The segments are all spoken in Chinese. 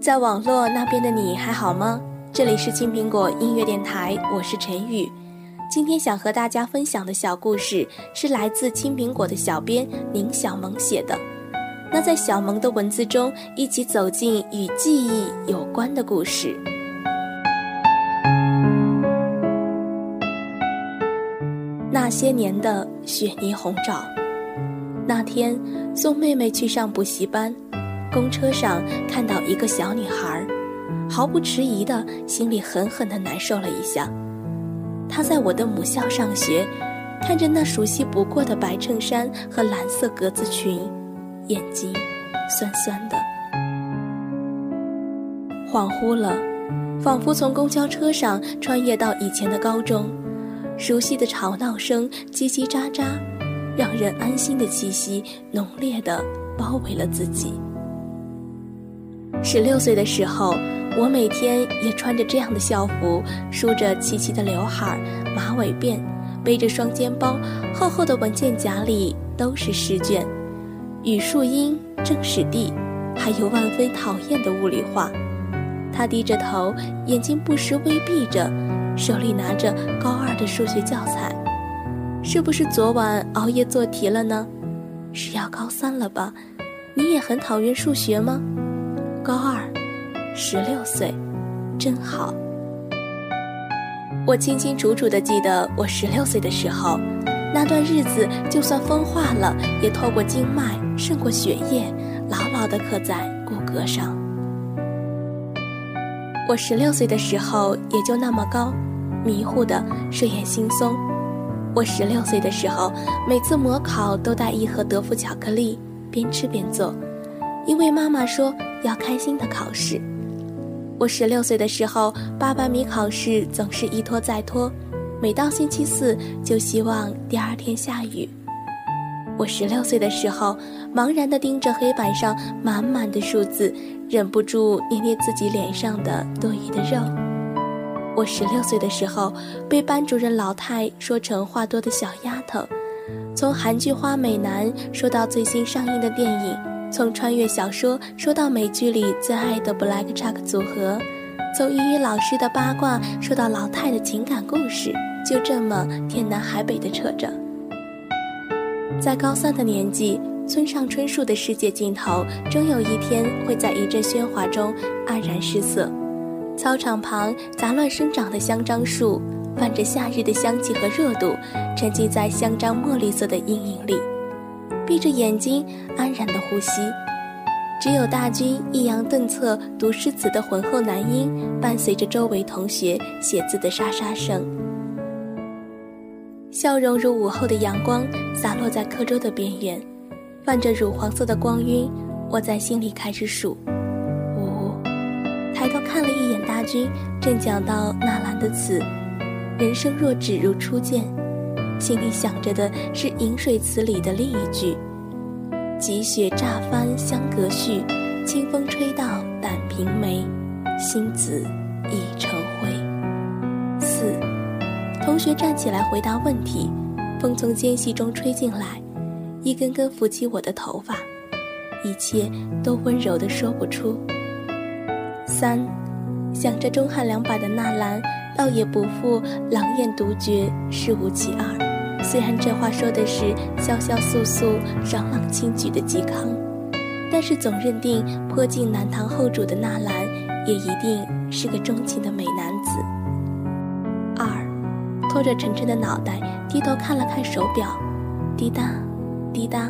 在网络那边的你还好吗？这里是青苹果音乐电台，我是陈宇。今天想和大家分享的小故事是来自青苹果的小编宁小萌写的。那在小萌的文字中，一起走进与记忆有关的故事。那些年的雪泥红枣。那天送妹妹去上补习班。公车上看到一个小女孩，毫不迟疑的，心里狠狠的难受了一下。她在我的母校上学，看着那熟悉不过的白衬衫和蓝色格子裙，眼睛酸酸的。恍惚了，仿佛从公交车上穿越到以前的高中，熟悉的吵闹声叽叽喳喳，让人安心的气息浓烈的包围了自己。十六岁的时候，我每天也穿着这样的校服，梳着齐齐的刘海马尾辫，背着双肩包，厚厚的文件夹里都是试卷，语数英、政史地，还有万分讨厌的物理化。他低着头，眼睛不时微闭着，手里拿着高二的数学教材。是不是昨晚熬夜做题了呢？是要高三了吧？你也很讨厌数学吗？高二，十六岁，真好。我清清楚楚的记得，我十六岁的时候，那段日子，就算风化了，也透过经脉，渗过血液，牢牢的刻在骨骼上。我十六岁的时候，也就那么高，迷糊的，睡眼惺忪。我十六岁的时候，每次模考都带一盒德芙巧克力，边吃边做，因为妈妈说。要开心的考试。我十六岁的时候，八百米考试总是一拖再拖，每到星期四就希望第二天下雨。我十六岁的时候，茫然地盯着黑板上满满的数字，忍不住捏捏自己脸上的多余的肉。我十六岁的时候，被班主任老太说成话多的小丫头，从韩剧花美男说到最新上映的电影。从穿越小说说到美剧里最爱的 Black Chuck 组合，从英语老师的八卦说到老太的情感故事，就这么天南海北的扯着。在高三的年纪，村上春树的世界尽头，终有一天会在一阵喧哗中黯然失色。操场旁杂乱生长的香樟树，伴着夏日的香气和热度，沉浸在香樟墨绿色的阴影里。闭着眼睛，安然的呼吸，只有大军抑扬顿挫读诗词的浑厚男音，伴随着周围同学写字的沙沙声。笑容如午后的阳光，洒落在课桌的边缘，泛着乳黄色的光晕。我在心里开始数，君，正讲到纳兰的词：“人生若只如初见。”心里想着的是《饮水词》里的另一句：“积雪乍翻香阁序，清风吹到胆瓶梅，心子已成灰。”四，同学站起来回答问题，风从间隙中吹进来，一根根拂起我的头发，一切都温柔的说不出。三，想着钟汉良版的纳兰，倒也不负狼烟独绝，世无其二。虽然这话说的是潇潇肃肃、爽朗轻举的嵇康，但是总认定颇近南唐后主的纳兰，也一定是个钟情的美男子。二，拖着沉沉的脑袋，低头看了看手表，滴答，滴答，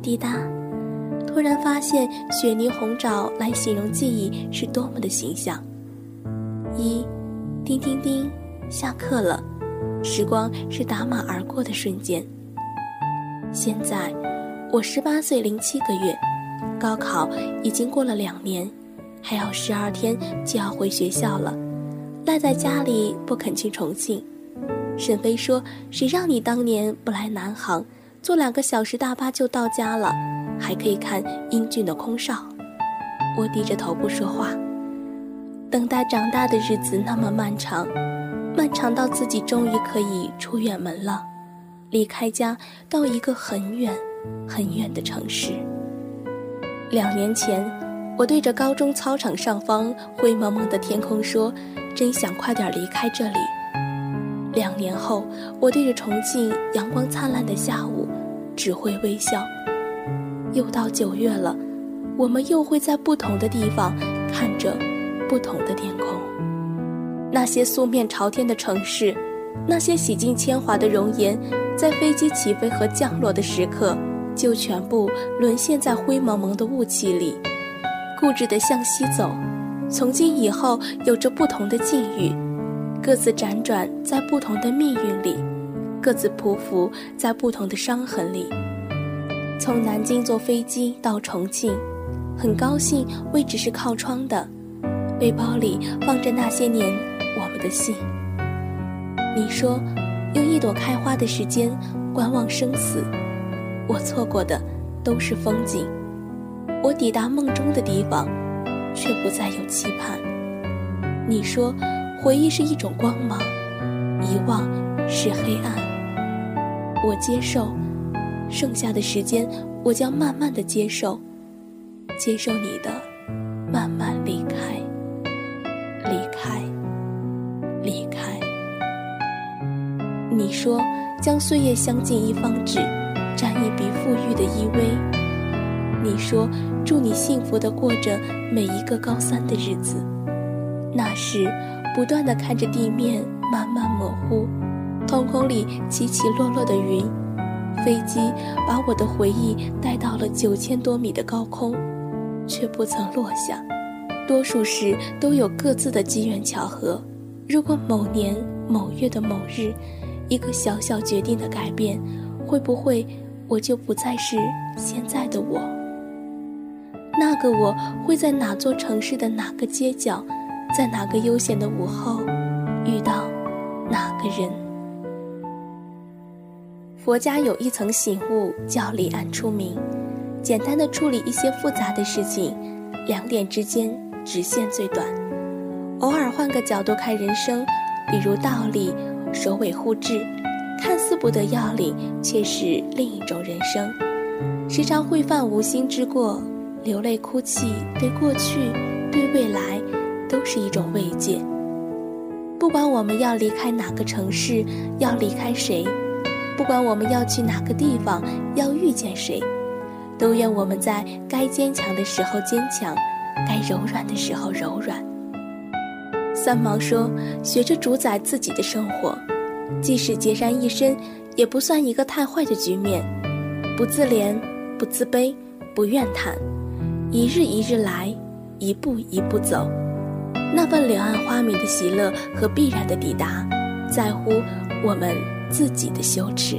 滴答，突然发现雪泥红枣来形容记忆是多么的形象。一，叮叮叮，下课了。时光是打马而过的瞬间。现在，我十八岁零七个月，高考已经过了两年，还有十二天就要回学校了，赖在家里不肯去重庆。沈飞说：“谁让你当年不来南航，坐两个小时大巴就到家了，还可以看英俊的空少。”我低着头不说话。等待长大的日子那么漫长。漫长到自己终于可以出远门了，离开家，到一个很远、很远的城市。两年前，我对着高中操场上方灰蒙蒙的天空说：“真想快点离开这里。”两年后，我对着重庆阳光灿烂的下午，只会微笑。又到九月了，我们又会在不同的地方看着不同的天空。那些素面朝天的城市，那些洗尽铅华的容颜，在飞机起飞和降落的时刻，就全部沦陷在灰蒙蒙的雾气里，固执地向西走。从今以后，有着不同的境遇，各自辗转在不同的命运里，各自匍匐在不同的伤痕里。从南京坐飞机到重庆，很高兴位置是靠窗的，背包里放着那些年我们的信。你说，用一朵开花的时间观望生死，我错过的都是风景。我抵达梦中的地方，却不再有期盼。你说，回忆是一种光芒，遗忘是黑暗。我接受。剩下的时间，我将慢慢的接受，接受你的慢慢离，说将岁月镶进一方纸，沾一笔馥郁的依偎。你说祝你幸福的过着每一个高三的日子。那时，不断的看着地面慢慢模糊，瞳孔里起起落落的云。飞机把我的回忆带到了九千多米的高空，却不曾落下。多数事都有各自的机缘巧合。如果某年某月的某日，一个小小决定的改变，会不会我就不再是现在的我？那个我会在哪座城市的哪个街角，在哪个悠闲的午后，遇到哪个人？佛家有一层醒悟，叫离暗出明。简单的处理一些复杂的事情，两点之间直线最短。偶尔换个角度看人生，比如道理，首尾互至，看似不得要领，却是另一种人生。时常会犯无心之过，流泪哭泣，对过去，对未来，都是一种慰藉。不管我们要离开哪个城市，要离开谁。不管我们要去哪个地方，要遇见谁，都愿我们在该坚强的时候坚强，该柔软的时候柔软。三毛说：“学着主宰自己的生活，即使孑然一身，也不算一个太坏的局面。不自怜，不自卑，不怨叹，一日一日来，一步一步走。那份柳暗花明的喜乐和必然的抵达，在乎我们。”自己的羞耻。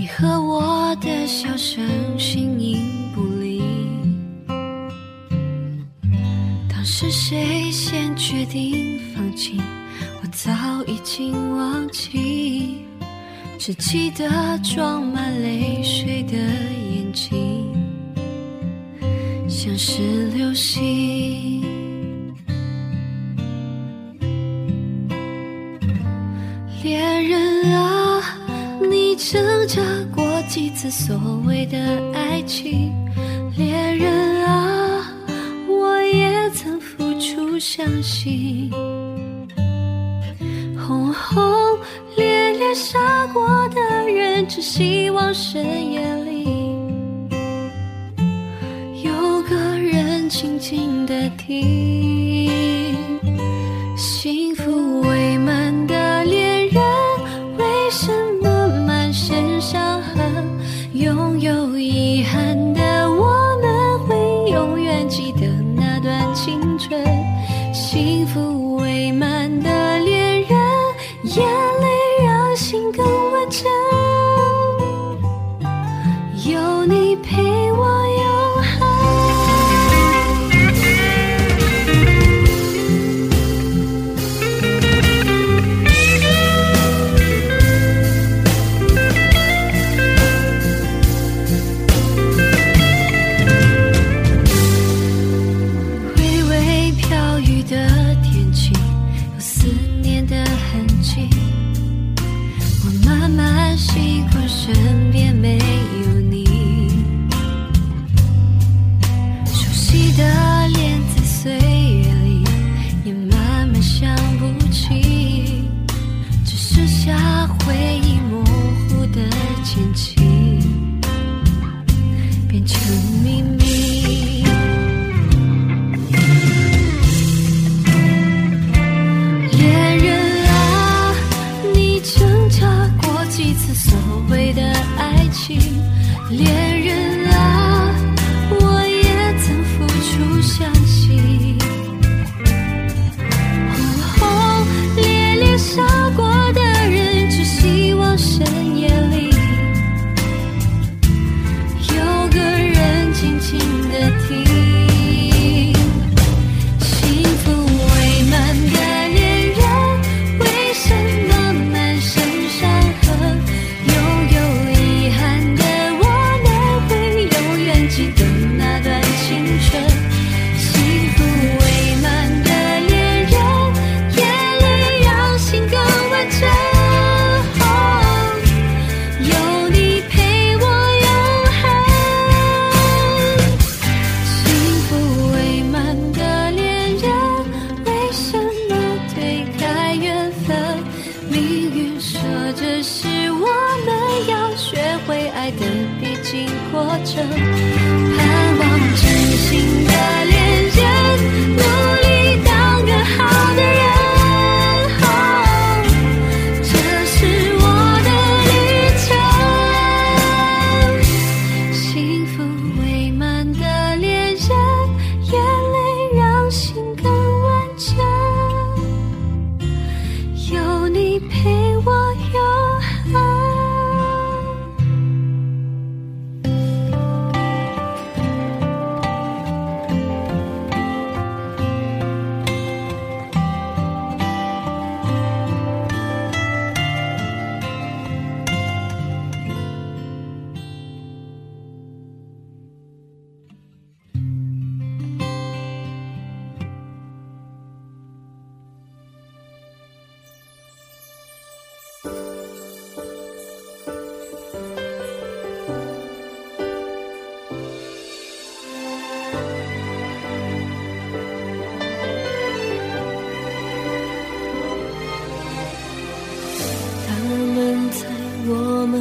你和我的笑声形影不离。当时谁先决定放弃，我早已经忘记，只记得装满泪水的眼睛，像是流星。挣扎过几次所谓的爱情，恋人啊，我也曾付出相信。轰轰烈烈杀过的人，只希望深夜里有个人静静的听，记得那段青春。的必经过程。盼望真心的恋人，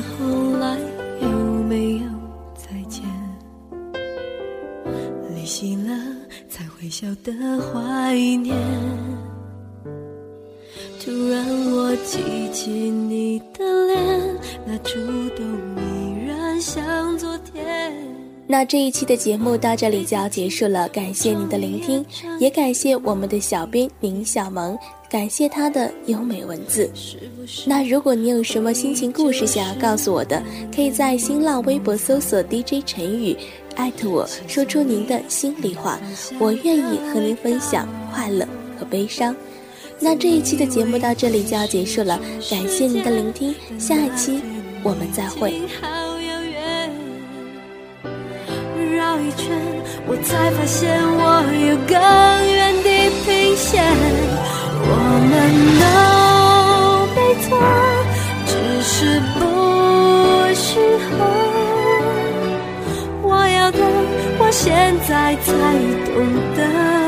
后来有没有再见？离席了才会笑的话那这一期的节目到这里就要结束了，感谢您的聆听，也感谢我们的小编林小萌，感谢他的优美文字。那如果你有什么心情故事想要告诉我的，可以在新浪微博搜索 DJ 陈宇，艾特我，说出您的心里话，我愿意和您分享快乐和悲伤。那这一期的节目到这里就要结束了，感谢您的聆听，下一期我们再会。一圈，我才发现我有更远地平线。我们都没错，只是不适合。我要的，我现在才懂得。